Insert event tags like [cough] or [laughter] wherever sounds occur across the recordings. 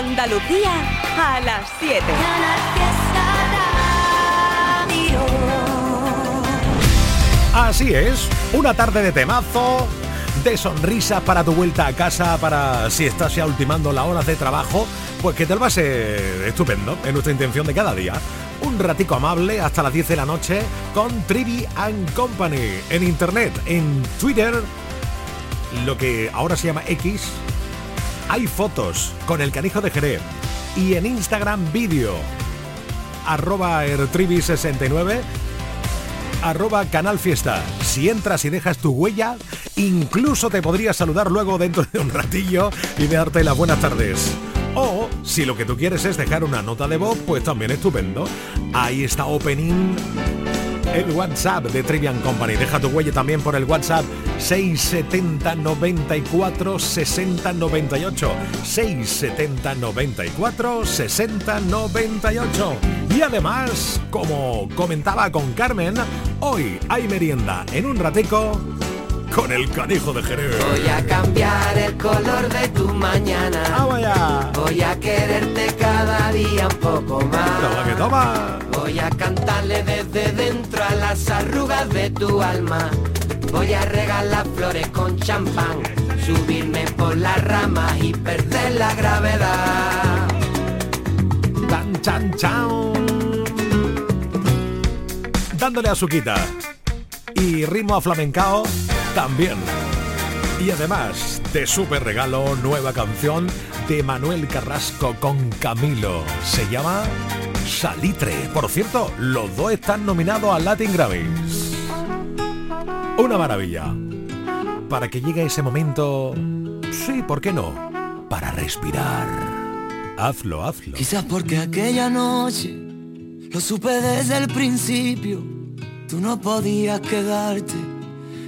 Andalucía a las 7. Así es, una tarde de temazo, de sonrisas para tu vuelta a casa, para si estás ya ultimando la hora de trabajo, pues que te lo ser estupendo, en nuestra intención de cada día. Un ratico amable hasta las 10 de la noche con Trivi and Company en internet, en Twitter, lo que ahora se llama X. Hay fotos con el canijo de Jerez y en Instagram vídeo arroba ertrivi69 arroba canal fiesta. Si entras y dejas tu huella, incluso te podría saludar luego dentro de un ratillo y darte las buenas tardes. O si lo que tú quieres es dejar una nota de voz, pues también estupendo. Ahí está Opening el WhatsApp de Trivian Company. Deja tu huella también por el WhatsApp 670 94 60 98. 670 94 60 98. Y además, como comentaba con Carmen, hoy hay merienda en un ratico con el canijo de Jerez. Voy a cambiar el color de tu mañana. ¡Vamos Voy a quererte cada día un poco más. Toma que toma. Voy a cantarle desde dentro a las arrugas de tu alma. Voy a regalar flores con champán, subirme por las ramas y perder la gravedad. Tan chan chan. Dándole a quita Y ritmo a flamencao también. Y además, de super regalo, nueva canción de Manuel Carrasco con Camilo. Se llama Salitre. Por cierto, los dos están nominados a Latin Grammys. Una maravilla. Para que llegue ese momento, sí, ¿por qué no? Para respirar. Hazlo, hazlo. Quizás porque aquella noche lo supe desde el principio. Tú no podías quedarte.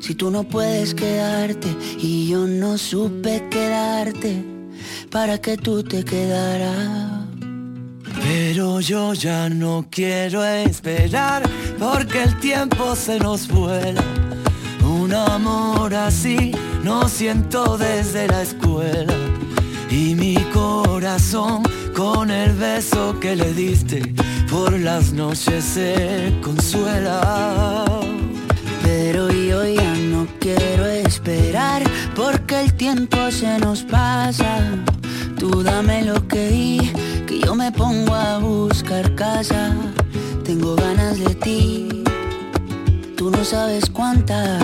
Si tú no puedes quedarte y yo no supe quedarte para que tú te quedaras. Pero yo ya no quiero esperar porque el tiempo se nos vuela. Un amor así no siento desde la escuela. Y mi corazón con el beso que le diste por las noches se consuela. Pero yo ya no quiero esperar porque el tiempo se nos pasa. Tú dame lo que di, que yo me pongo a buscar casa. Tengo ganas de ti, tú no sabes cuántas.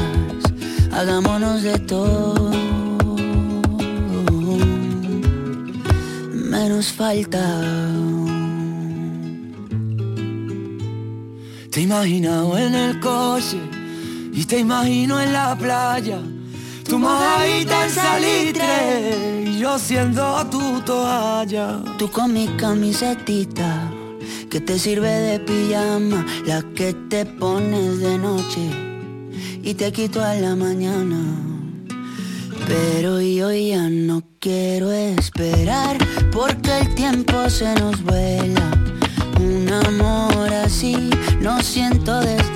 Hagámonos de todo. Menos falta. Te he imaginado en el coche y te imagino en la playa. Tu mojadita en salitre y yo siendo tu toalla. Tú con mi camisetita que te sirve de pijama, la que te pones de noche y te quito a la mañana. Pero yo ya no quiero esperar porque el tiempo se nos vuela. Un amor así no siento desde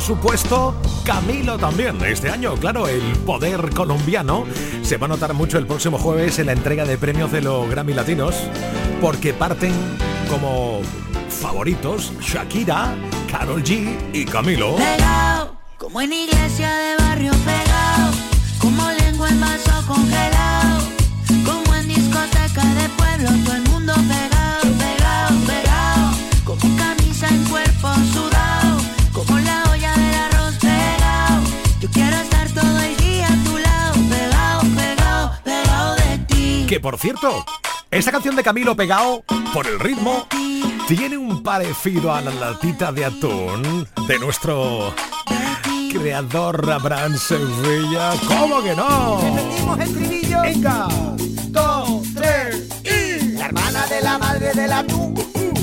supuesto, Camilo también. Este año, claro, el poder colombiano se va a notar mucho el próximo jueves en la entrega de premios de los Grammy Latinos, porque parten como favoritos Shakira, Carol G y Camilo. Pegado, como en iglesia de barrio pegado, como lengua en vaso congelado, como en discoteca de pueblo, todo el mundo pegado, Que por cierto, esta canción de Camilo Pegao, por el ritmo, tiene un parecido a la latita de atún de nuestro creador Abraham Sevilla. ¿Cómo que no? Repetimos el trivillo. Venga, dos, tres y. La hermana de la madre del atún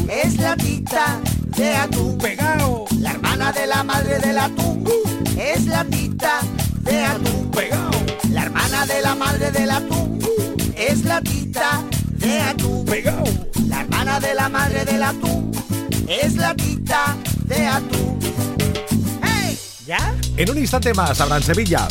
es la tita de atún. Pegao. La hermana de la madre del atún es la tita de atún. Pegao. La hermana de la madre del atún es la tita de atún. Pegao. La hermana de la madre del atún es la tita de atún. ¡Hey! ¿Ya? En un instante más, Abraham Sevilla.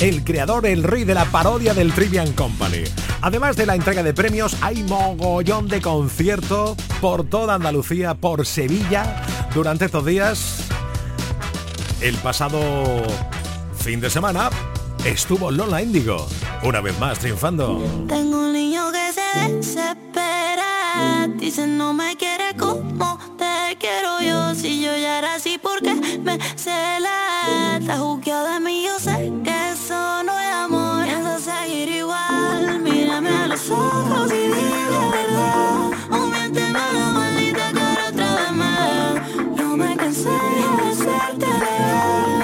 El creador, el rey de la parodia del Trivian Company. Además de la entrega de premios, hay mogollón de conciertos por toda Andalucía, por Sevilla, durante estos días. El pasado fin de semana estuvo Lola Índigo, una vez más triunfando. Tengo un niño que se desespera, dice no me quiere como te quiero yo, si yo ya era así porque me cela, está juzgado de mí, yo sé que eso no es amor, piensa seguir igual, mírame a los ojos y dime verdad, o miénteme la maldita cara otra vez más, yo me cansé de hacerte real,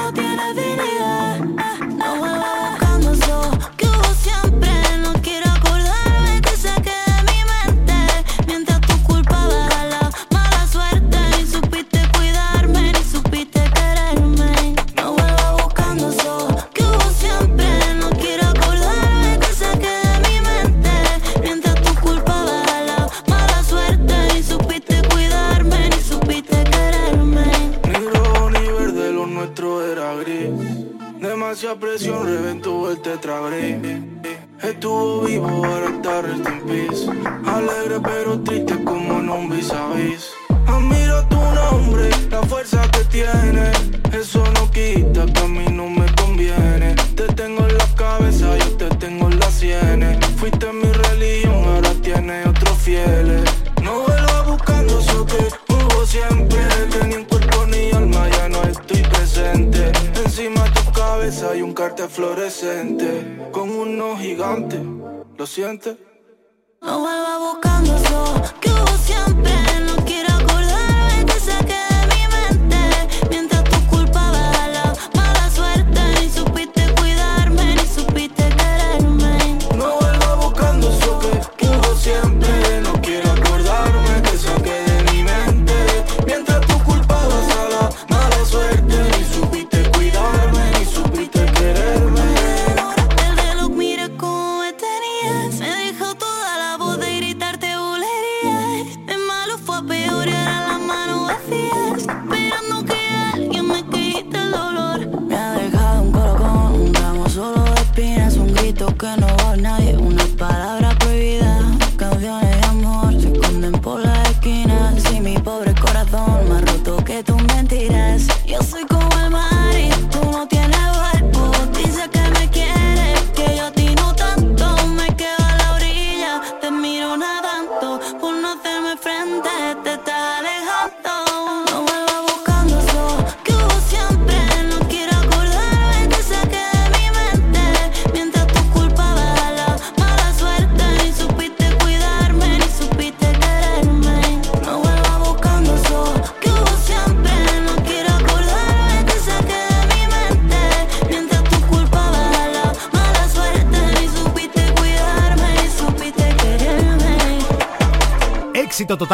Estuvo ¿lo sientes? No vuelvas buscando eso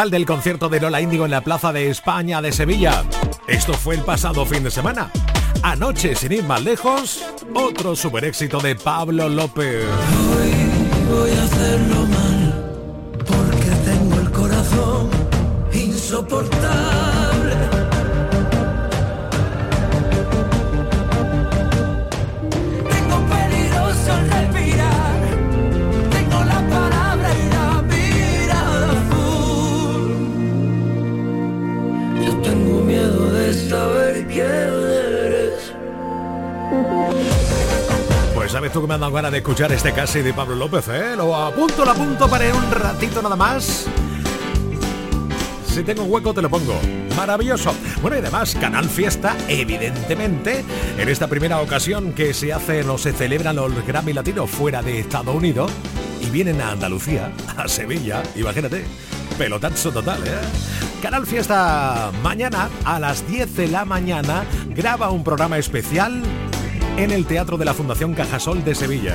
del concierto de Lola Índigo en la Plaza de España de Sevilla. Esto fue el pasado fin de semana. Anoche, sin ir más lejos, otro super éxito de Pablo López. Hoy voy a hacerlo mal, porque tengo el corazón insoportable. Pues sabes tú que me han dado ganas de escuchar este casi de Pablo López, ¿eh? Lo apunto, lo apunto para un ratito nada más. Si tengo hueco te lo pongo. Maravilloso. Bueno, y además, Canal Fiesta, evidentemente, en esta primera ocasión que se hacen o se celebran los Grammy Latinos fuera de Estados Unidos y vienen a Andalucía, a Sevilla, imagínate, pelotazo total, ¿eh? Canal Fiesta mañana a las 10 de la mañana graba un programa especial en el Teatro de la Fundación Cajasol de Sevilla.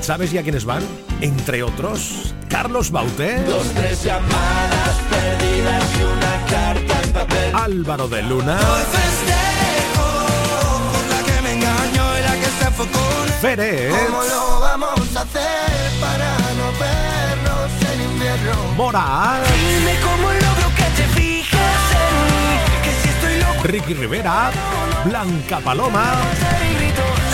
¿Sabes ya quiénes van? Entre otros, Carlos Bauté. Álvaro de Luna. Fere. ¿Cómo lo vamos a hacer para no vernos en invierno? Moral. Dime cómo logro que te fijes en mí, que si estoy loco Ricky Rivera. Blanca Paloma.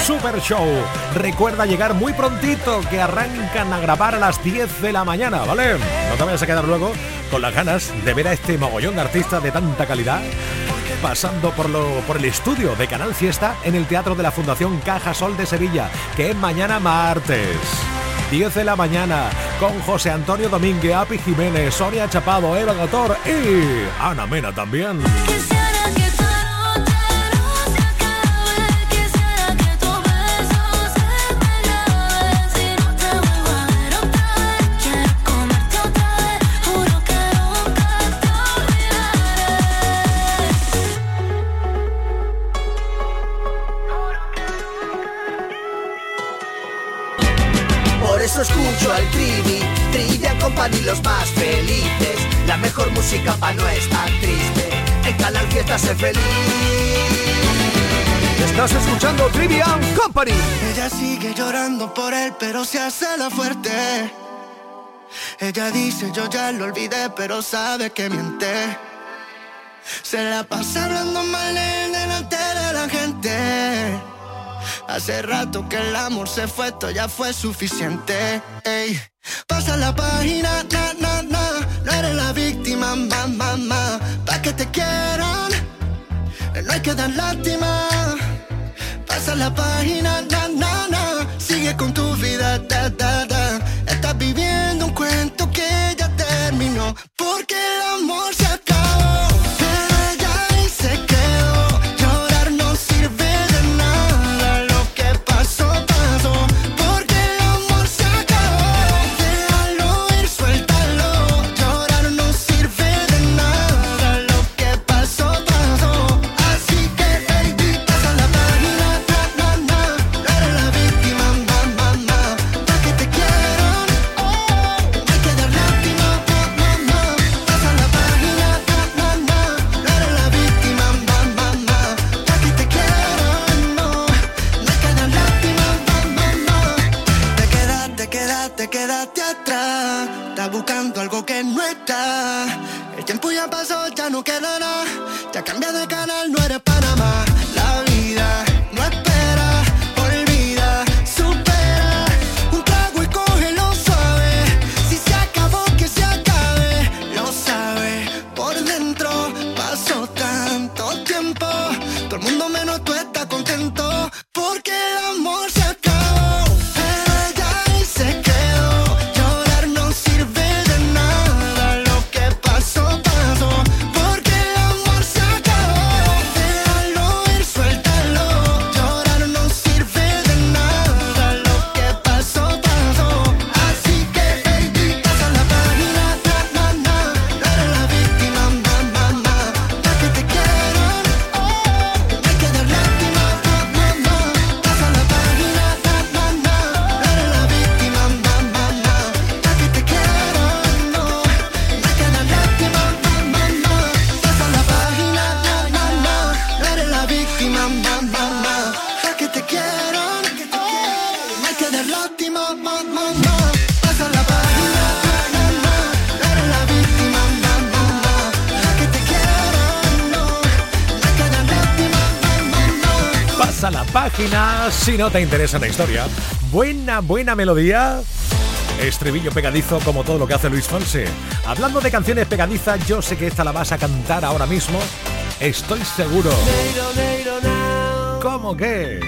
Super Show. Recuerda llegar muy prontito que arrancan a grabar a las 10 de la mañana, ¿vale? No te vayas a quedar luego con las ganas de ver a este mogollón de artistas de tanta calidad pasando por, lo, por el estudio de Canal Fiesta en el Teatro de la Fundación Caja Sol de Sevilla, que es mañana martes. 10 de la mañana, con José Antonio Domínguez, Api Jiménez, Sonia Chapado, Eva Gator y Ana Mena también. Trivia Company los más felices. La mejor música pa' no estar triste. En Canal Fiesta sé feliz. Estás escuchando Trivian Company. Ella sigue llorando por él, pero se hace la fuerte. Ella dice yo ya lo olvidé, pero sabe que miente. Se la pasa hablando mal de Hace rato que el amor se fue, esto ya fue suficiente. Ey. Pasa la página, na, na, na. No eres la víctima, ma, ma, ma. Pa' que te quieran, no hay que dar lástima. Pasa la página, na, na, na. Sigue con tu vida, da, da, da. Estás viviendo un cuento que ya terminó. Porque el amor se tú está contento. Si no te interesa la historia. Buena, buena melodía. Estribillo pegadizo como todo lo que hace Luis Fonse. Hablando de canciones pegadizas, yo sé que esta la vas a cantar ahora mismo. Estoy seguro. ¿Cómo que?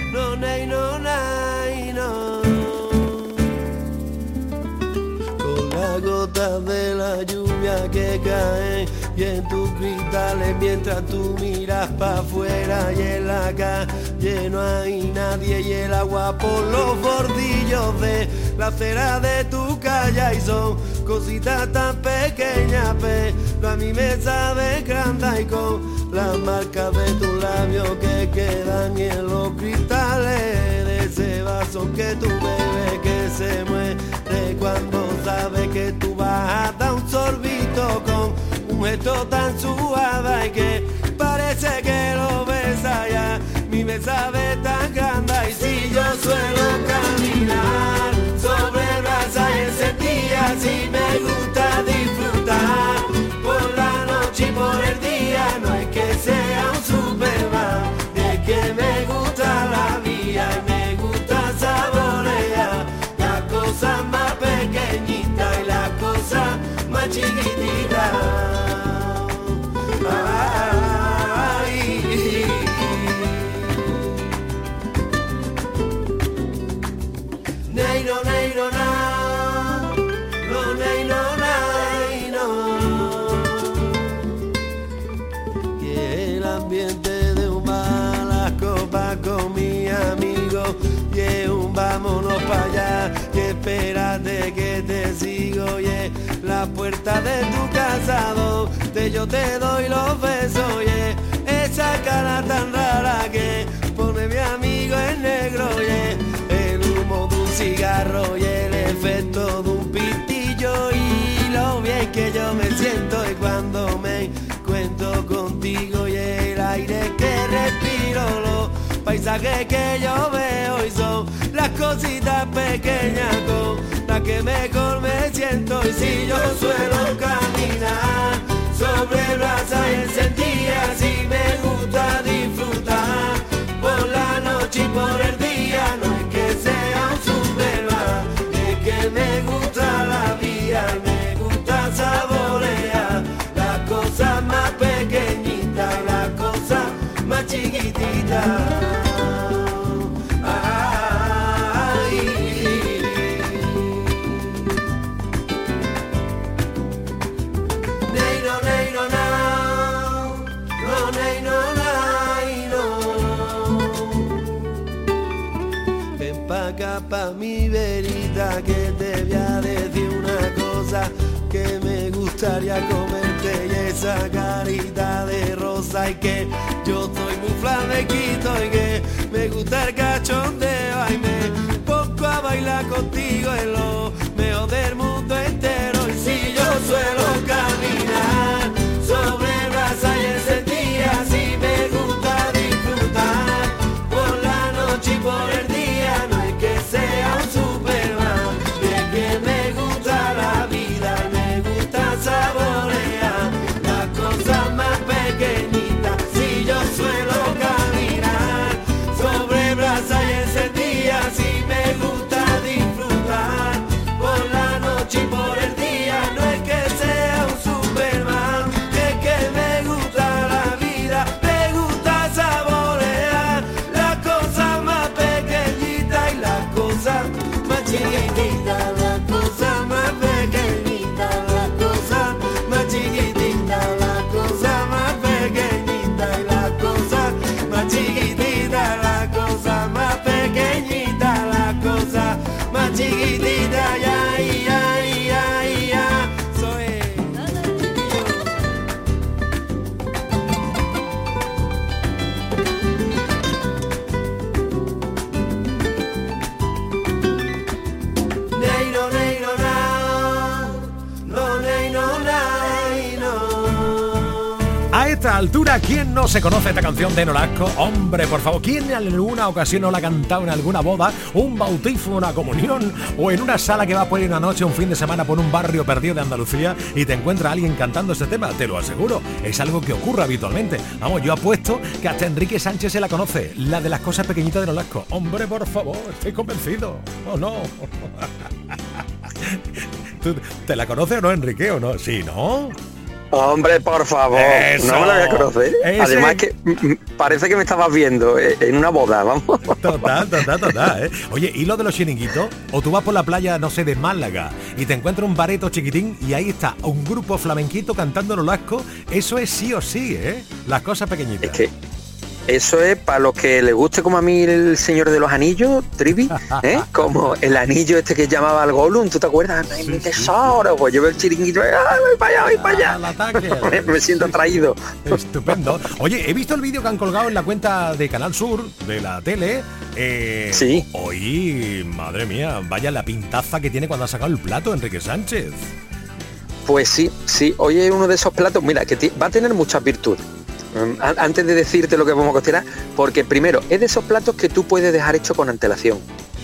Con la gota de la lluvia que cae y en tus cristales mientras tú miras para afuera y en la calle no hay nadie y el agua por los bordillos de la acera de tu calle y son cositas tan pequeñas pero a mí me sabe grande y con las marcas de tus labios que quedan en los cristales de ese vaso que tú bebes que se muere cuando sabe que tú vas a dar un sorbito con un gesto tan suave que Ve tan grande y si yo suelo caminar sobre brasa y encendida, si me gusta disfrutar por la noche y por el día, no es que sea un superman, es que me gusta la vida y me gusta saborear la cosa más pequeñita y la cosa más chiquitita. Vámonos para allá, y espérate que te sigo, oye, la puerta de tu casa, donde yo te doy los besos, oye, esa cara tan rara que pone mi amigo en negro, oye, el humo de un cigarro y el efecto de un pitillo. Y lo bien que yo me siento y cuando me cuento contigo y el aire que respiro, los paisajes que yo veo y son las cositas pequeñas con las que mejor me siento. Y si yo suelo caminar sobre brasa y encendida si me gusta disfrutar. Por la noche y por el día no es que sea un superman es que me gusta la vida y me gusta saborear. Las cosas más pequeñitas las cosas más chiquititas pa' mi verita que te voy a decir una cosa que me gustaría comerte y esa carita de rosa y que yo soy muy flamequito y que me gusta el cachondeo y me pongo a bailar contigo en lo mejor del mundo entero y si yo suelo caminar esta altura, ¿quién no se conoce esta canción de Nolasco? Hombre, por favor, ¿quién en alguna ocasión no la ha cantado en alguna boda, un bautizo, una comunión o en una sala que va por una noche, un fin de semana por un barrio perdido de Andalucía y te encuentra alguien cantando este tema? Te lo aseguro, es algo que ocurre habitualmente. Vamos, yo apuesto que hasta Enrique Sánchez se la conoce, la de las cosas pequeñitas de Nolasco. Hombre, por favor, estoy convencido. ¿O no? [laughs] te la conoces o no, Enrique, o no? Sí, ¿no? Hombre, por favor, no me la voy a conocer. Además que parece que me estabas viendo eh, en una boda, vamos. Total, total, total. ¿eh? Oye, ¿y lo de los chiringuitos? O tú vas por la playa, no sé, de Málaga y te encuentras un bareto chiquitín y ahí está un grupo flamenquito cantando los lascos. Eso es sí o sí, ¿eh? Las cosas pequeñitas. Es que eso es para los que le guste como a mí el Señor de los Anillos, Trivi, [laughs] ¿eh? como el anillo este que llamaba al Gollum, ¿tú te acuerdas? Ay, mi tesoro, pues yo veo el chiringuito, ¡ay, voy para allá, voy para allá! [laughs] me, siento atraído. Estupendo. Oye, he visto el vídeo que han colgado en la cuenta de Canal Sur, de la tele. Eh, sí. Hoy, madre mía, vaya la pintaza que tiene cuando ha sacado el plato Enrique Sánchez. Pues sí, sí, hoy es uno de esos platos, mira, que va a tener muchas virtudes. Mm, antes de decirte lo que vamos a cocinar, porque primero, es de esos platos que tú puedes dejar hecho con antelación.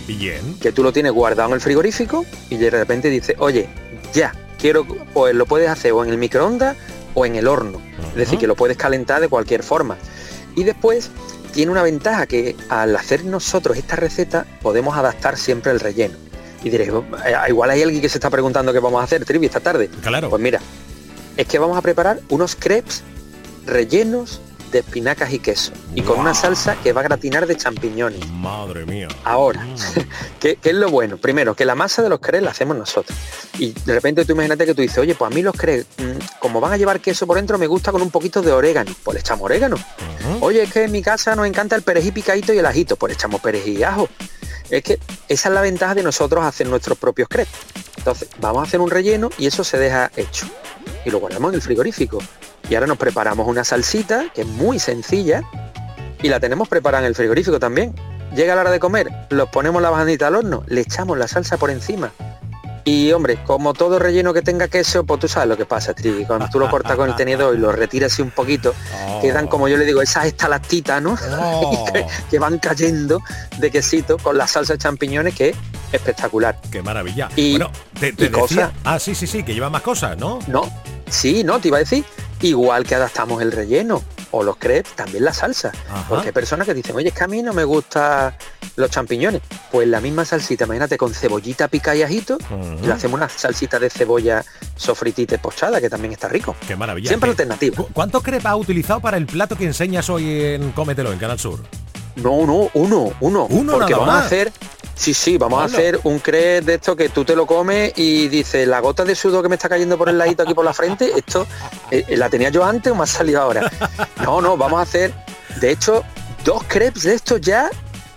Bien. Que tú lo tienes guardado en el frigorífico y de repente dices, oye, ya, quiero, pues lo puedes hacer o en el microondas o en el horno. Es decir, que lo puedes calentar de cualquier forma. Y después tiene una ventaja que al hacer nosotros esta receta podemos adaptar siempre el relleno. Y diréis, oh, eh, igual hay alguien que se está preguntando qué vamos a hacer, Trivi, esta tarde. Claro. Pues mira, es que vamos a preparar unos crepes rellenos de espinacas y queso y con una salsa que va a gratinar de champiñones. Madre mía. Ahora, mm. [laughs] ¿qué, es lo bueno? Primero, que la masa de los crepes la hacemos nosotros. Y de repente tú imagínate que tú dices, oye, pues a mí los crepes, mm, como van a llevar queso por dentro, me gusta con un poquito de orégano. Pues le echamos orégano. Oye, es que en mi casa nos encanta el perejil picadito y el ajito. Pues le echamos perejil y ajo. Es que esa es la ventaja de nosotros hacer nuestros propios crepes. Entonces, vamos a hacer un relleno y eso se deja hecho. Y lo guardamos en el frigorífico. Y ahora nos preparamos una salsita, que es muy sencilla, y la tenemos preparada en el frigorífico también. Llega la hora de comer, los ponemos la bajandita al horno, le echamos la salsa por encima. Y hombre, como todo relleno que tenga queso, pues tú sabes lo que pasa, Trivi. Cuando tú lo cortas con el tenedor y lo retiras así un poquito, quedan como yo le digo, esas estalactitas, ¿no? [laughs] que, van cayendo de quesito con la salsa de champiñones que es espectacular. Qué maravilla. Y, bueno, te, decía, ah, sí, sí, sí, que lleva más cosas, ¿no? No, sí, no, te iba a decir Igual que adaptamos el relleno o los crepes, también la salsa. Porque hay personas que dicen, oye, es que a mí no me gustan los champiñones. Pues la misma salsita, imagínate, con cebollita pica y ajito, y le hacemos una salsita de cebolla sofritita y pochada, que también está rico. Qué maravilla. Siempre alternativa. ¿Cuántos crepes has utilizado para el plato que enseñas hoy en Cómetelo, en Canal Sur? No, no, uno, uno. Uno porque vamos a hacer Sí, sí, vamos a hacer un crepe de esto que tú te lo comes y dices, la gota de sudor que me está cayendo por el ladito aquí por la frente, esto eh, eh, la tenía yo antes o me ha salido ahora. No, no, vamos a hacer, de hecho, dos crepes de estos ya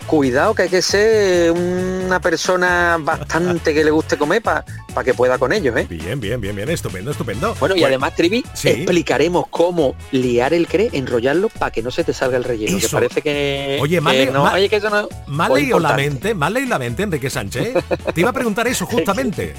cuidado que hay que ser una persona bastante que le guste comer para que pueda con ellos, ¿eh? Bien, bien, bien, bien, estupendo, estupendo. Bueno, y pues, además, Trivi, explicaremos cómo liar el cre, enrollarlo para que no se te salga el relleno, que parece que... Oye, mal, no, oye, que eso no... Mal leído la mente, mal leído la mente, Enrique Sánchez. Te iba a preguntar eso [laughs] justamente.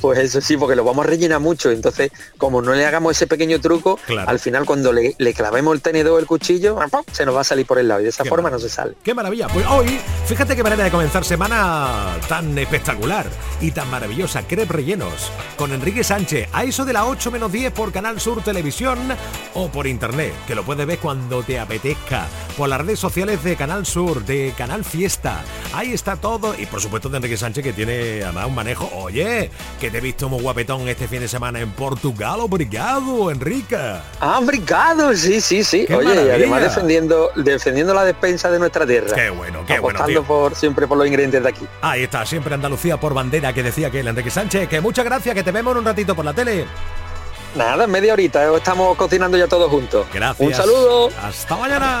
Pues eso sí, porque lo vamos a rellenar mucho. Entonces, como no le hagamos ese pequeño truco, al final cuando le, clavemos el tenedor o el cuchillo, se nos va a salir por el lado y de esa forma no se sale. ¡Qué maravilla! Pues hoy, fíjate qué manera de comenzar semana tan espectacular y tan maravillosa. Crep rellenos con Enrique Sánchez a eso de la 8 menos 10 por Canal Sur Televisión o por internet, que lo puedes ver cuando te apetezca, por las redes sociales de Canal Sur, de Canal Fiesta. Ahí está todo y por supuesto de Enrique Sánchez que tiene además un manejo, oye, que te he visto muy guapetón este fin de semana en Portugal. Obrigado, Enrique. Ah, obrigado, sí, sí, sí. Oye, y además defendiendo, defendiendo la despensa de nuestra tierra. Qué bueno, qué bueno. Tío. por siempre por los ingredientes de aquí. Ahí está, siempre Andalucía por bandera que decía que el Enrique Sánchez. Que muchas gracias, que te vemos en un ratito por la tele. Nada, media horita, eh, estamos cocinando ya todos juntos. Gracias. Un saludo. Hasta mañana.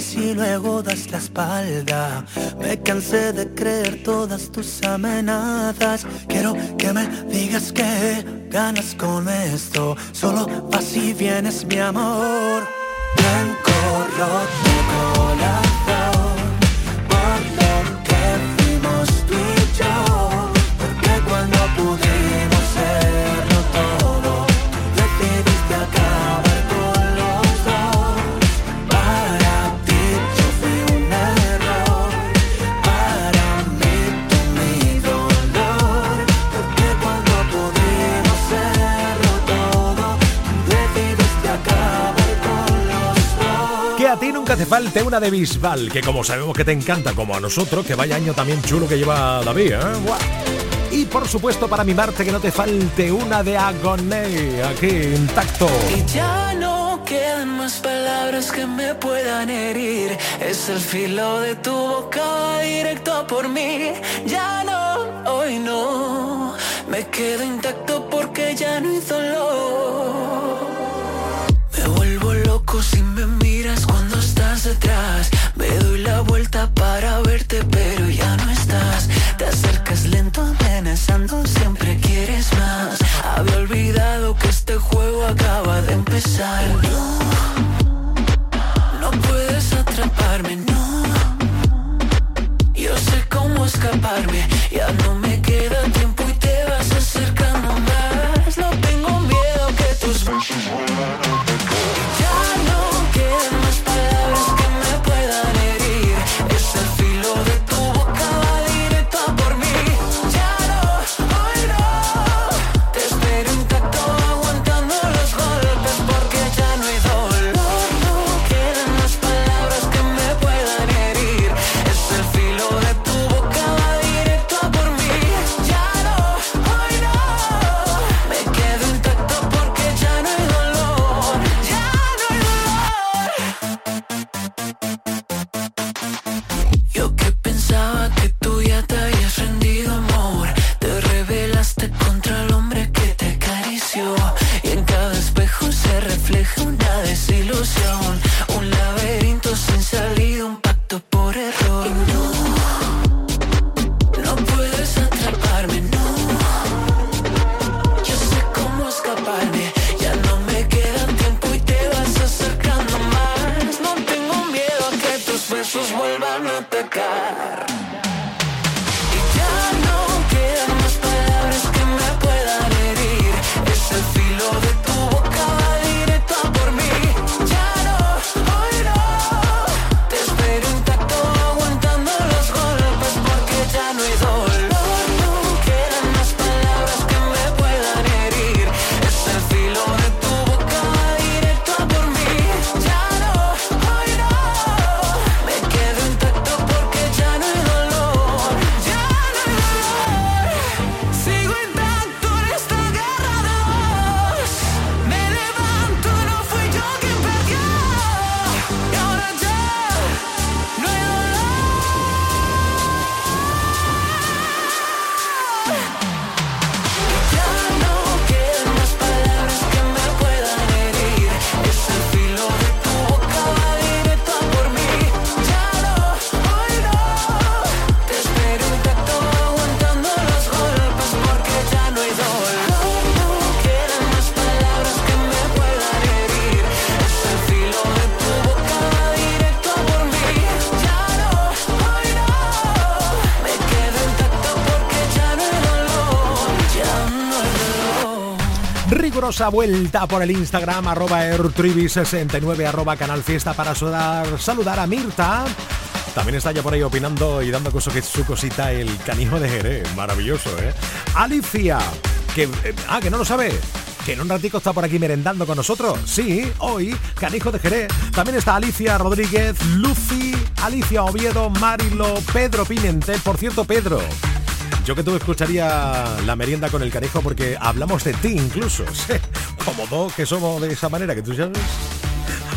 si luego das la espalda. Me cansé de creer todas tus amenazas. Quiero que me digas que ganas con esto. Solo vas vienes mi amor. Blanco. Falte una de Bisbal, que como sabemos que te encanta, como a nosotros, que vaya año también chulo que lleva David, ¿eh? Y por supuesto para mimarte que no te falte una de Agoné, aquí intacto. Y ya no quedan más palabras que me puedan herir. Es el filo de tu boca directo por mí. Ya no, hoy no. Me quedo intacto porque ya no hay dolor. Cuando atrás. Me doy la vuelta para verte, pero ya no estás. Te acercas lento, amenazando, siempre quieres más. Había olvidado que este juego acaba de empezar. No, no puedes atraparme, no. Yo sé cómo escaparme, ya no me calurosa vuelta por el Instagram, arroba airtribi69, arroba canal fiesta para saludar, saludar a Mirta. También está ya por ahí opinando y dando que su cosita el canijo de Jerez. Maravilloso, ¿eh? Alicia, que... Eh, ah, que no lo sabe que en un ratico está por aquí merendando con nosotros. Sí, hoy, Canijo de Jerez. También está Alicia Rodríguez, Lucy, Alicia Oviedo, Marilo, Pedro Pimentel. Por cierto, Pedro, yo que tú escucharía la merienda con el canijo porque hablamos de ti incluso. [laughs] Como dos que somos de esa manera que tú sabes.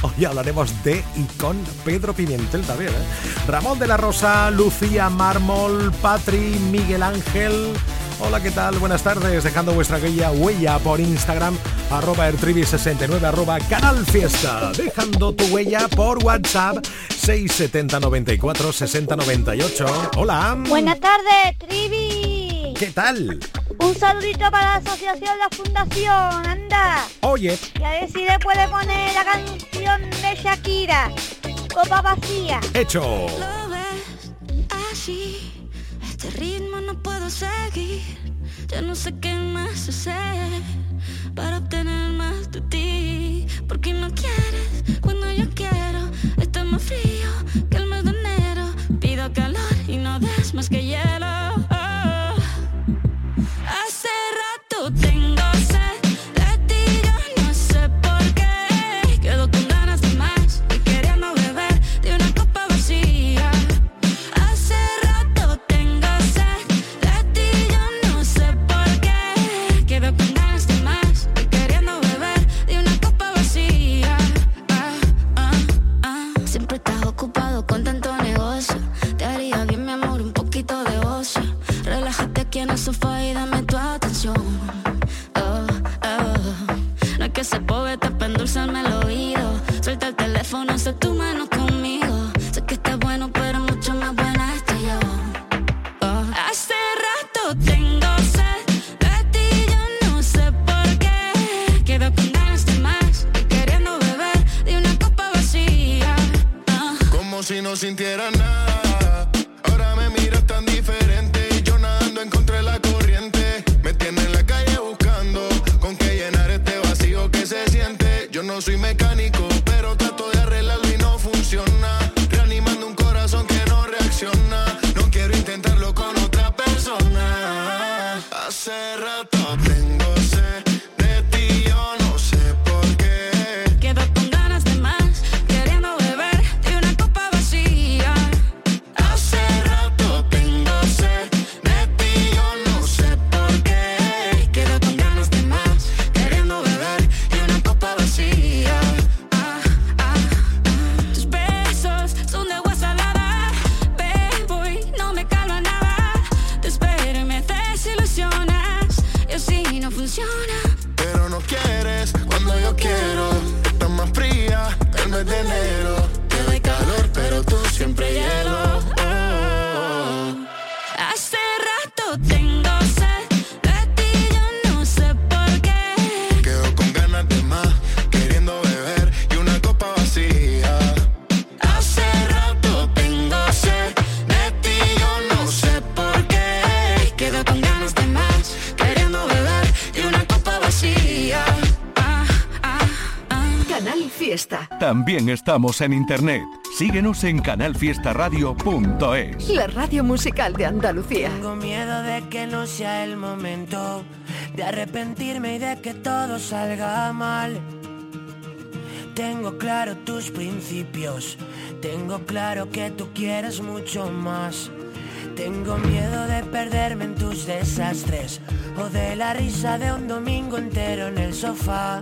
Hoy hablaremos de y con Pedro Pimentel también. ¿eh? Ramón de la Rosa, Lucía Mármol, Patri, Miguel Ángel. Hola, ¿qué tal? Buenas tardes. Dejando vuestra guía huella por Instagram, arroba ertrivi69, arroba canal fiesta. Dejando tu huella por WhatsApp, 670 94 60 98. Hola. Buenas tardes, Trivi. ¿Qué tal? Un saludito para la asociación La Fundación, anda. Oye. Y a ver si le puede poner la canción de Shakira, Copa Vacía. Hecho. Lo ves así este ritmo no puedo seguir. Ya no sé qué más hacer para obtener más de ti. Porque no quieres cuando yo quiero. no quieres. También estamos en internet. Síguenos en canalfiestaradio.es. La radio musical de Andalucía. Tengo miedo de que no sea el momento de arrepentirme y de que todo salga mal. Tengo claro tus principios, tengo claro que tú quieres mucho más. Tengo miedo de perderme en tus desastres o de la risa de un domingo entero en el sofá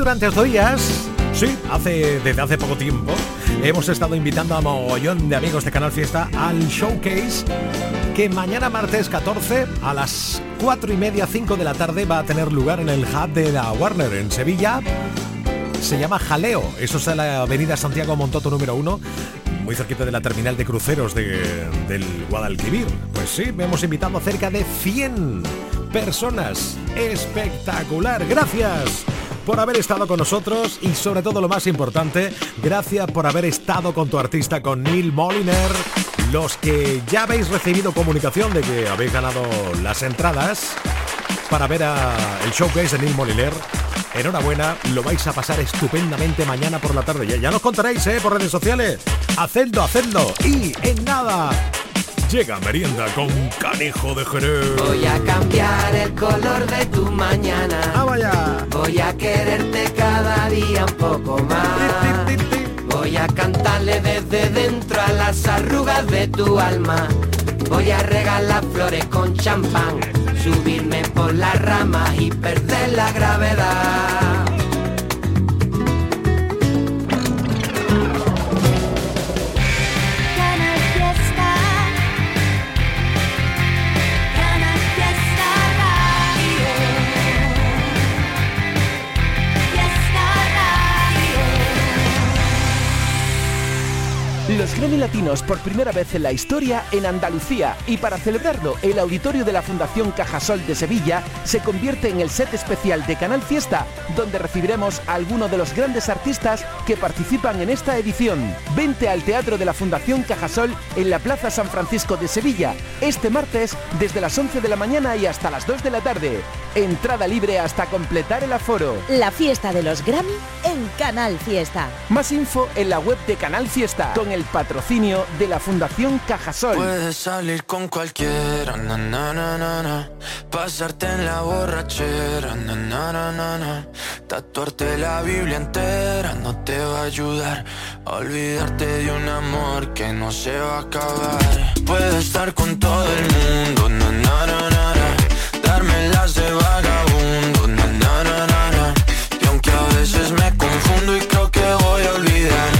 durante estos días, sí, hace, desde hace poco tiempo, hemos estado invitando a mogollón de amigos de Canal Fiesta al showcase que mañana martes 14 a las 4 y media, 5 de la tarde va a tener lugar en el hub de la Warner en Sevilla. Se llama Jaleo, eso es la avenida Santiago Montoto número 1, muy cerquita de la terminal de cruceros de- del Guadalquivir. Pues sí, hemos invitado a cerca de 100 personas. Espectacular, gracias por haber estado con nosotros y sobre todo lo más importante, gracias por haber estado con tu artista, con Neil Moliner. Los que ya habéis recibido comunicación de que habéis ganado las entradas para ver a el showcase de Neil Moliner. Enhorabuena, lo vais a pasar estupendamente mañana por la tarde. Ya, ya nos contaréis, ¿eh? Por redes sociales. Hacedlo, hacedlo. Y en nada, llega merienda con canijo de Jerez. Voy a cambiar el color de tu mañana. Ah, vaya. Voy a quererte cada día un poco más. Voy a cantarle desde dentro a las arrugas de tu alma. Voy a regalar flores con champán, subirme por las ramas y perder la gravedad. Grammy Latinos por primera vez en la historia en Andalucía y para celebrarlo el auditorio de la Fundación Cajasol de Sevilla se convierte en el set especial de Canal Fiesta donde recibiremos a algunos de los grandes artistas que participan en esta edición. Vente al Teatro de la Fundación Cajasol en la Plaza San Francisco de Sevilla este martes desde las 11 de la mañana y hasta las 2 de la tarde. Entrada libre hasta completar el aforo. La fiesta de los Grammy en Canal Fiesta. Más info en la web de Canal Fiesta con el patrocinio de la Fundación Cajasol. Puedes salir con cualquiera, na, na, na, pasarte en la borrachera, tatuarte la Biblia entera no te va a ayudar a olvidarte de un amor que no se va a acabar. Puedes estar con todo el mundo, darme las de vagabundo, y aunque a veces me confundo y creo que voy a olvidar,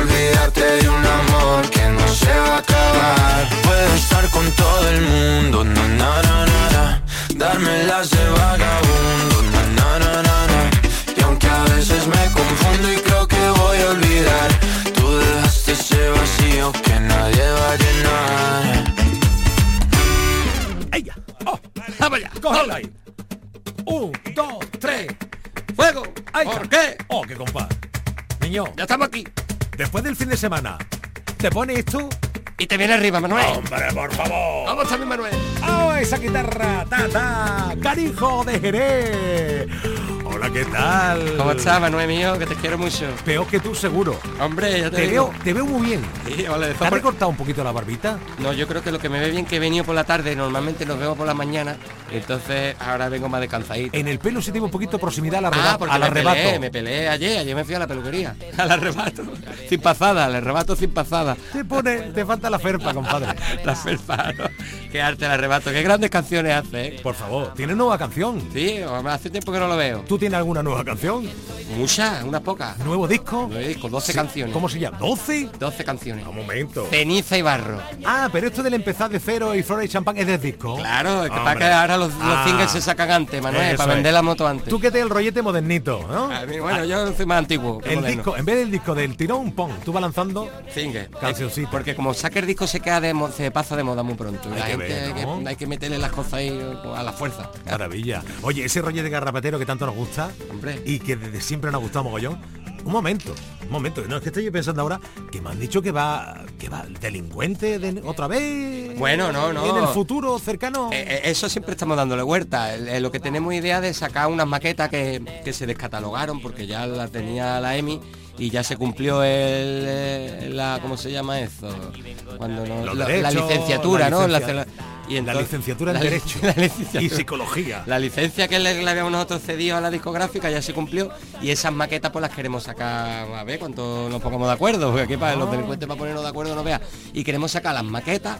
Olvidarte de un amor que no se va a acabar. Puedo estar con todo el mundo, na na na na na. Darme las de vagabundo, na na na na na. Y aunque a veces me confundo y creo que voy a olvidar, tú dejaste ese vacío que nadie va a llenar. ¡Ella! ¡Oh! ¡Vamos allá! ¡Cógelo ahí! Un, dos, tres. ¡Fuego! ¡Ay, ¿Por qué? ¡Oh, qué compa! Niño, Ya estamos aquí. Después del fin de semana, ¿te pones tú? Y te viene arriba, Manuel. ¡Hombre, por favor! Vamos también, Manuel. ¡Oh, esa guitarra! ¡Ta, ta! ¡Carijo de Jerez! Hola, ¿qué tal? ¿Cómo estás, Manuel mío? Que te quiero mucho. Peor que tú, seguro. Hombre, ya te, Te digo. veo, te veo muy bien. Sí, vale, ¿Te has por- recortado un poquito la barbita? No, yo creo que lo que me ve bien que he venido por la tarde, normalmente nos vemos por la mañana, entonces ahora vengo más descansadito. En el pelo se tiene un poquito proximidad al, Ah, arreba- porque al me arrebato. peleé, me peleé ayer, ayer me fui a la peluquería, [laughs] al arrebato, sin pasada, al arrebato sin pasada. Te pone, te falta la ferpa, compadre. [laughs] La felpa, ¿no? Qué arte el arrebato, qué grandes canciones hace, ¿eh? Por favor, ¿tienes nueva canción? Sí, hace tiempo que no lo veo. ¿Tú tienes alguna nueva canción? Muchas, unas pocas. ¿Nuevo disco? Nuevo disco, 12 Sí. canciones. ¿Cómo se llama? ¿12? 12 canciones. Un momento. Ceniza y barro. Ah, pero esto del empezar de cero y flores y champán es del disco. Claro, es que Hombre. para que ahora los, los Ah. singles se sacan antes, Manuel, Eso para vender es. la moto antes. Tú que te el rollete modernito, ¿no? A mí, bueno, yo soy más antiguo. El moderno. disco, en vez del disco del tirón, pon, tú vas lanzando Single. Cancioncita. Porque como saque el disco se queda de se pasa de moda muy pronto. Hay la que gente hay, que, ¿no? hay que meterle las cosas ahí a la fuerza. Maravilla. Oye, ese rollete de garrapatero que tanto nos gusta Hombre. y que desde siempre nos ha gustado mogollón. Un momento, un momento. No, es que estoy pensando ahora que me han dicho que va, que va el delincuente de- otra vez. Bueno, no, no. En el futuro cercano. Eh, eh, eso siempre estamos dándole vuelta. El- eh, lo que tenemos idea de sacar unas maquetas que, que se descatalogaron porque ya la tenía la EMI y ya se cumplió el, eh, la ¿cómo se llama eso? Cuando no, la, la licenciatura, la ¿no? La, y la entonces- licenciatura en la Derecho [laughs] la licenciatura. y Psicología. La licencia que le, le habíamos nosotros cedido a la discográfica ya se cumplió y esas maquetas pues las queremos sacar a ver cuánto nos pongamos de acuerdo, porque aquí para los delincuentes para ponernos de acuerdo no vea. Y queremos sacar las maquetas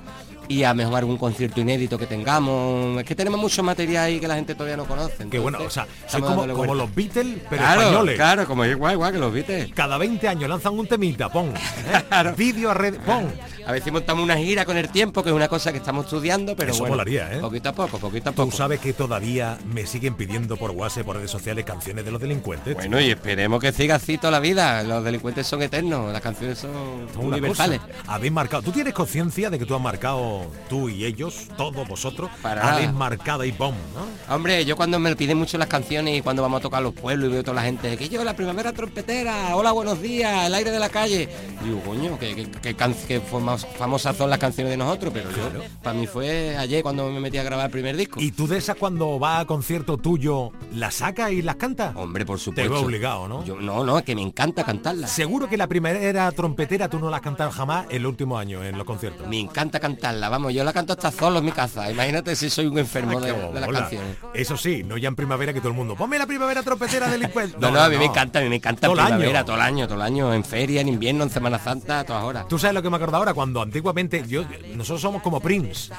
y a mejor algún concierto inédito que tengamos. Es que tenemos mucho material ahí que la gente todavía no conoce. Que bueno, o sea, soy como, los Beatles, pero claro, españoles. Claro, como igual, igual que los Beatles. Cada 20 años lanzan un temita, pon. ¿eh? [laughs] Vídeo a red, pon. A ver si montamos una gira con el tiempo, que es una cosa que estamos estudiando, pero Eso bueno, molaría, ¿eh? Poquito a poco, poquito a Tú poco. sabes que todavía me siguen pidiendo por WhatsApp, por redes sociales, canciones de los delincuentes. Bueno, y esperemos que siga así toda la vida. Los delincuentes son eternos, las canciones son universales. cosa. Habéis marcado. ¿Tú tienes conciencia de que tú has marcado, tú y ellos, todos vosotros, Para habéis nada. marcado y bom, ¿no? Hombre, yo cuando me piden mucho las canciones y cuando vamos a tocar los pueblos y veo toda la gente, que yo la primavera trompetera, hola, buenos días, el aire de la calle, Digo, coño, que, que, que que famos- famosas son las canciones de nosotros, pero yo, para mí fue ayer cuando me metí a grabar el primer disco. ¿Y tú de esas cuando va a concierto tuyo, las sacas y las cantas? Hombre, por Te supuesto. veo obligado, ¿no? Yo, no, no, es que me encanta cantarla. Seguro que la primera trompetera tú no la has cantado jamás en los últimos años en los conciertos. Me encanta cantarla, vamos, yo la canto hasta solo en mi casa. Imagínate si soy un enfermo de, de las canciones. Eso sí, no ya en primavera que todo el mundo. Ponme la primavera trompetera [laughs] delincuente. No, no, a mí me encanta, a mí me encanta en Todo el primavera, año. todo el año, todo el año, en feria, en invierno, en Semana Santa, a todas horas. Tú sabes lo que me acuerdo ahora cuando antiguamente yo nosotros somos como Prince,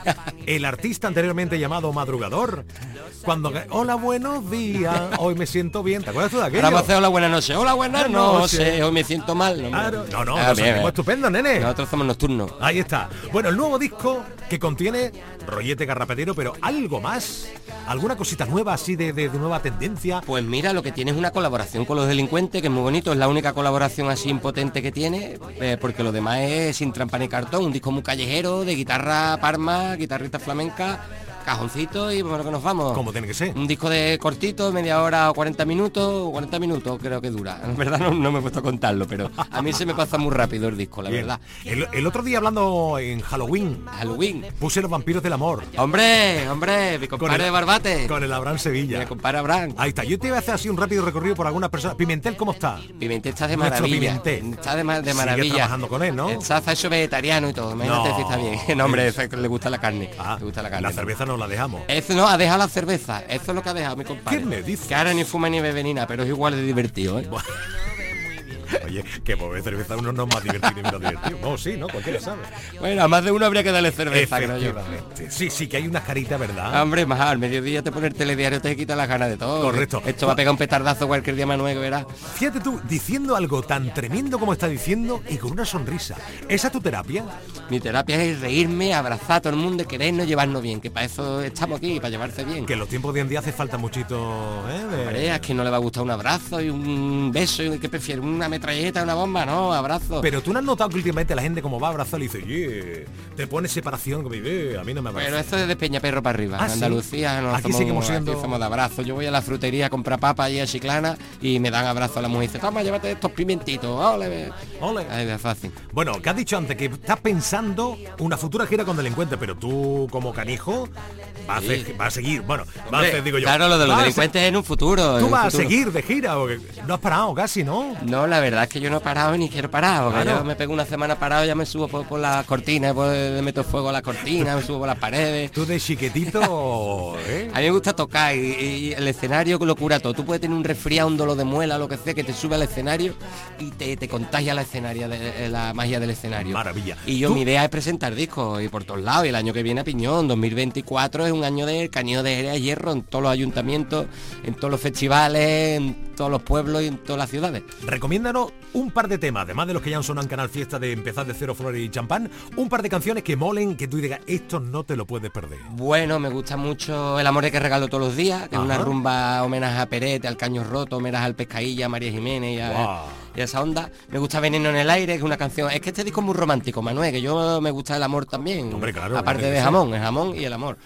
el artista anteriormente llamado Madrugador, cuando hola buenos días, hoy me siento bien, ¿te acuerdas tú de aquello? Ahora hacer hola, buenas noches. Hola, buenas noches. Hoy me siento mal. No. No, no, Ah, bien, bien. estupendo, nene. Nosotros somos nocturnos. Ahí está. Bueno, el nuevo disco que contiene rollete garrapetero, pero algo más, alguna cosita nueva así de, de- de nueva tendencia. Pues mira, lo que tiene es una colaboración con los delincuentes, que es muy bonito, es la única colaboración así impotente que tiene, eh, porque lo demás es sin trampa ni un disco muy callejero, de guitarra parma, guitarrita flamenca, cajoncito y bueno que nos vamos. Como tiene que ser. Un disco de cortito, media hora o 40 minutos, 40 minutos creo que dura. En verdad no, no me he puesto a contarlo, pero a mí se me pasa muy rápido el disco, la Bien. verdad. El, el otro día hablando en Halloween, Halloween, puse los vampiros del amor. hombre, hombre, mi Con compadre el- de Barbate, Con el Abraham Sevilla. mi compadre Abraham. Ahí está. Yo te voy a hacer así un rápido recorrido por algunas personas. Pimentel, ¿cómo está? Pimentel está de Nuestro maravilla. Pimentel. Está de, de Sigue maravilla. trabajando con él, ¿no? Está hecho vegetariano y todo. Imagínate No. si está bien. [laughs] No, hombre, le gusta la carne. Ah, le gusta la carne. la cerveza no la dejamos. Eso no, ha dejado la cerveza. Eso es lo que ha dejado mi compadre. ¿Qué me dice? Que ahora ni fuma ni bebe ni nada, pero es igual de divertido, ¿eh? [laughs] Oye, que beber cerveza uno no es más divertido ni menos divertido. No, sí, ¿no? Cualquiera sabe. Bueno, a más de uno habría que darle cerveza. Efectivamente. Sí, sí, que hay unas caritas, ¿verdad? Hombre, más al mediodía te pone el telediario, te quita las ganas de todo. Correcto. Esto va a pegar un petardazo cualquier día Manuel que verás. Fíjate tú, diciendo algo tan tremendo como está diciendo y con una sonrisa. ¿Esa es tu terapia? Mi terapia es reírme, abrazar a todo el mundo, querernos, llevarnos bien, que para eso estamos aquí, para llevarse bien. Que en los tiempos de hoy en día hace falta muchito, ¿eh? De- Hombre, a quien no le va a gustar un abrazo y un beso y que prefiere una metralleta, una bomba, no, abrazo. Pero tú no has notado que últimamente la gente como va a abrazar y dice, oye, te pone separación, como dice, a mí no me abraza. Pero esto es de Peñaperro para arriba. Ah. Andalucía no Aquí somos, seguimos siendo- aquí somos de abrazo. Yo voy a la frutería a comprar papa allí a Chiclana y me dan abrazo a la mujer y dice, toma, llévate estos pimentitos. Ole, Ole. Ay, es fácil. Bueno, que has dicho antes que estás pensando una futura gira con delincuentes, pero tú como canijo vas, a, Sí. hacer- vas a seguir, bueno, vas a Hombre, hacer, digo yo. claro, lo de los a delincuentes en un futuro. Tú vas a seguir de gira, porque no has parado casi, ¿no? No, la verdad es que yo no he parado ni quiero parar, porque Claro. yo me pego una semana parado, ya me subo por, por las cortinas, por- le meto fuego a las cortinas, me subo por las paredes. Tú de chiquitito, [laughs] ¿eh? A mí me gusta tocar y, y el escenario lo cura todo. Tú puedes tener un resfriado, un dolor de muela, lo que sea, que te sube al escenario y te, te contagia la escenaria de, eh, la magia del escenario. Maravilla. Y yo Tú- mi idea es presentar discos y por todos lados. Y el año que viene a Piñón, 2024, es un año de cañón de hierro en todos los ayuntamientos, en todos los festivales, en todos los pueblos y en todas las ciudades. Recomiéndanos un par de temas, además de los que ya han sonado en Canal Fiesta de empezar de cero flores y champán, un par de canciones que molen, que tú digas, esto no te lo puedes perder. Bueno, me gusta mucho El amor que regalo todos los días, que es una rumba homenaje a Perete, al Caño Roto, homenaje al Pescailla, a María Jiménez y a, y a esa onda. Me gusta Veneno en el aire, que es una canción. Es que este disco es muy romántico, Manuel, que yo me gusta el amor también. Hombre, claro, Aparte de jamón, el jamón y el amor.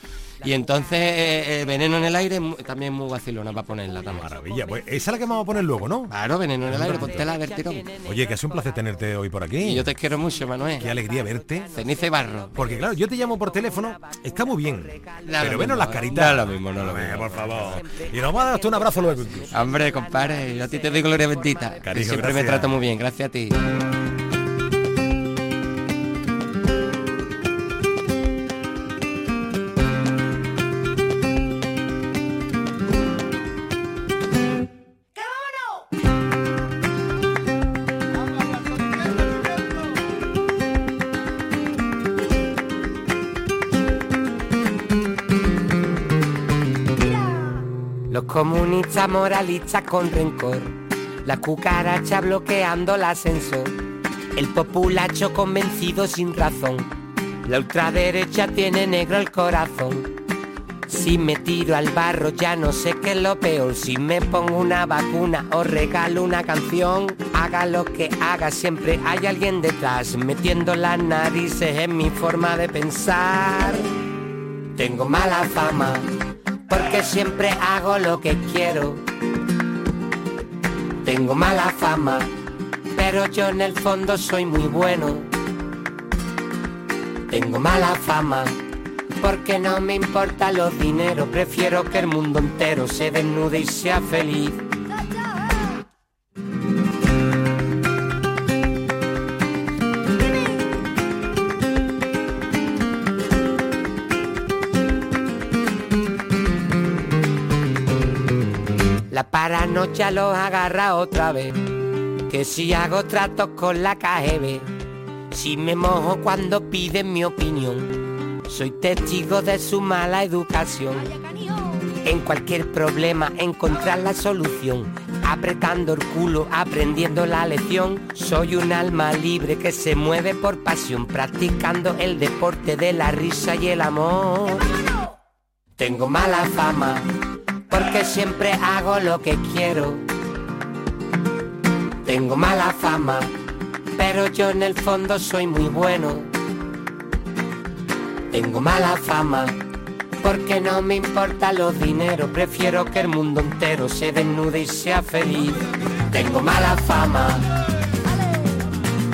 Y entonces eh, eh, Veneno en el aire también muy vacilona para ponerla también. Maravilla, pues esa es la que vamos a poner luego, ¿no? Claro, Veneno en el aire, del tirón. Oye, que ha sido un placer tenerte hoy por aquí. Y yo te quiero mucho, Manuel. Qué alegría verte. Ceniza y barro. Porque claro, yo te llamo por teléfono, está muy bien. Pero menos las caritas. Da lo mismo, no lo mismo. por favor. Y nos va a dar un abrazo luego incluso. Hombre, compadre, yo a ti te doy gloria bendita. Cariño, siempre me trato muy bien, gracias a ti. Moralistas con rencor, la cucaracha bloqueando el ascensor, el populacho convencido sin razón, la ultraderecha tiene negro el corazón. Si me tiro al barro ya no sé qué es lo peor, si me pongo una vacuna o regalo una canción, haga lo que haga, siempre hay alguien detrás, metiendo las narices en mi forma de pensar. Tengo mala fama porque siempre hago lo que quiero. Tengo mala fama, pero yo en el fondo soy muy bueno. Tengo mala fama, porque no me importa los dineros, prefiero que el mundo entero se desnude y sea feliz. La paranoia los agarra otra vez. Que si hago tratos con la KGB, si me mojo cuando piden mi opinión, soy testigo de su mala educación. En cualquier problema encontrar la solución, apretando el culo, aprendiendo la lección. Soy un alma libre que se mueve por pasión, practicando el deporte de la risa y el amor. Tengo mala fama, porque siempre hago lo que quiero. Tengo mala fama, pero yo en el fondo soy muy bueno. Tengo mala fama, porque no me importa los dineros, prefiero que el mundo entero se desnude y sea feliz. Tengo mala fama,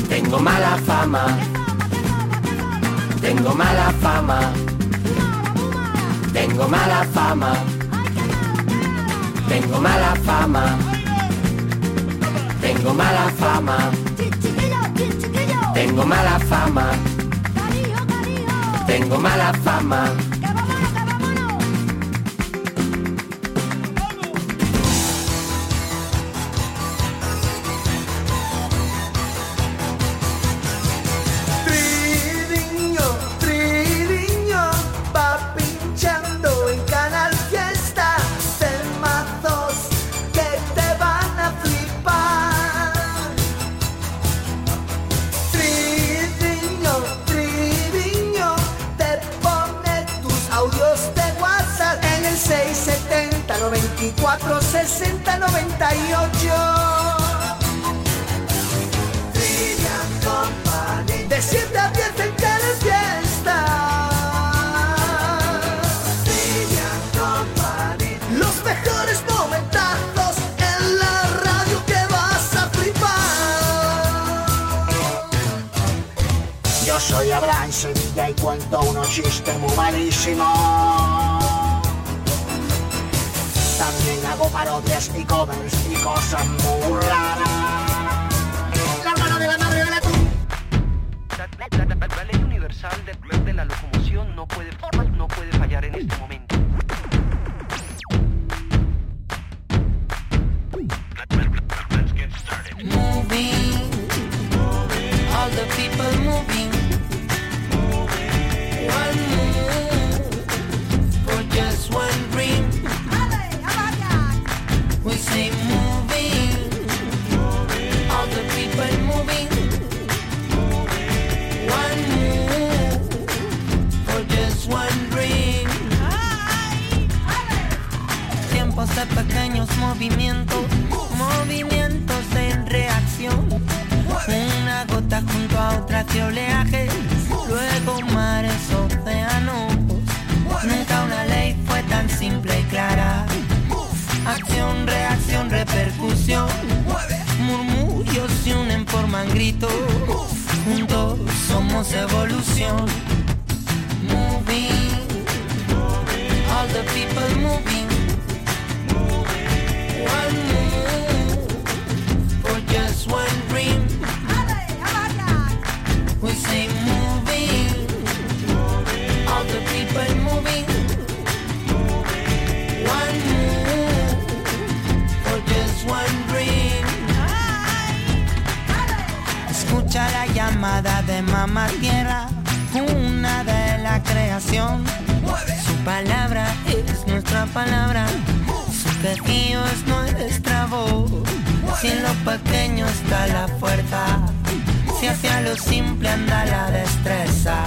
tengo mala fama, tengo mala fama, tengo mala fama, tengo mala fama, tengo mala fama, tengo mala fama, tengo mala fama. Tridiño, Murmullos se unen, forman gritos. Juntos somos evolución. Moving, all the people moving. One move for just one de mamá tierra, una de la creación. Su palabra es nuestra palabra, su quejío es nuestra voz. Si en lo pequeño está la fuerza, si hacia lo simple anda la destreza.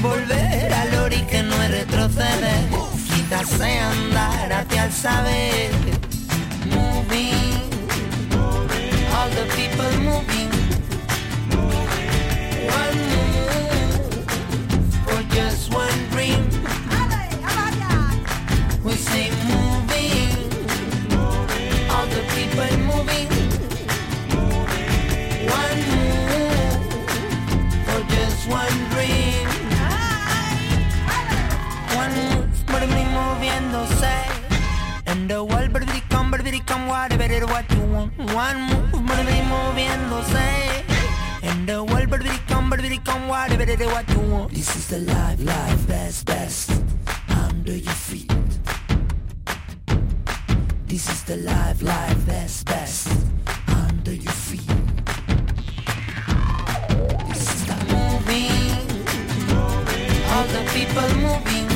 Volver al ori que no es retroceder, quizás andar hacia el saber. Moving, all the people moving. Come whatever it what you want. One move, baby, moviéndose. And the world, baby, come, baby, come whatever it what you want. This is the life, life, best, best. Under your feet. This is the life, life, best, best. Under your feet. This is the moving. All the people moving.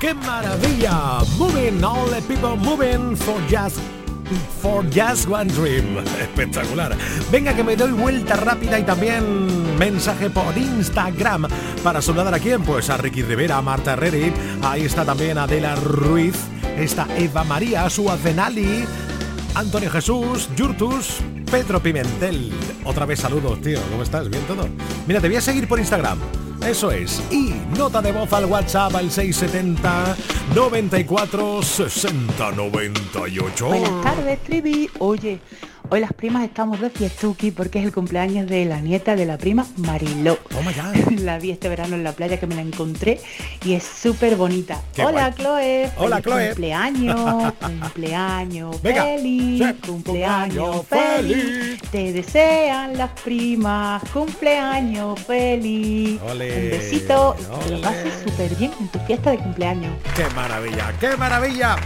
¡Qué maravilla! Moving, all the people moving for just For Just One Dream. Espectacular. Venga que me doy vuelta rápida y también mensaje por Instagram para saludar a quién, pues a Ricky Rivera, a Marta Herreri, ahí está también Adela Ruiz, está Eva María, Suazenali, Antonio Jesús, Yurtus, Pedro Pimentel. Otra vez saludos, tío. ¿Cómo estás? ¿Bien todo? Mira, te voy a seguir por Instagram. Eso es. Y nota de voz al WhatsApp al 670 94 60 98. Buenas tardes, Trivi. Oye, hoy las primas estamos de fiestuki porque es el cumpleaños de la nieta de la prima Mariló. Toma [laughs] ya. La vi este verano en la playa que me la encontré y es súper bonita. Qué Hola, guay. Chloe. Hola, Chloe. [laughs] Cumpleaños, cumpleaños feliz, Sí. cumpleaños feliz. Te desean las primas, cumpleaños feliz. Un besito y que ole. lo pases súper bien en tu fiesta de cumpleaños. ¡Qué maravilla! ¡Qué maravilla!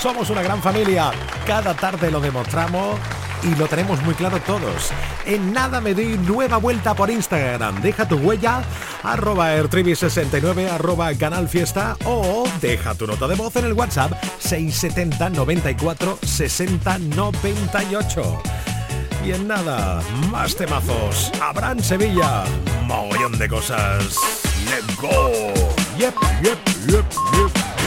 Somos una gran familia. Cada tarde lo demostramos y lo tenemos muy claro todos. En nada me doy nueva vuelta por Instagram. Deja tu huella, arroba ertrivi69, arroba canal fiesta o deja tu nota de voz en el WhatsApp 670 94 60 98. Y en nada, más temazos. Abraham Sevilla, mogollón de cosas. Let's go. Yep, yep, yep, yep.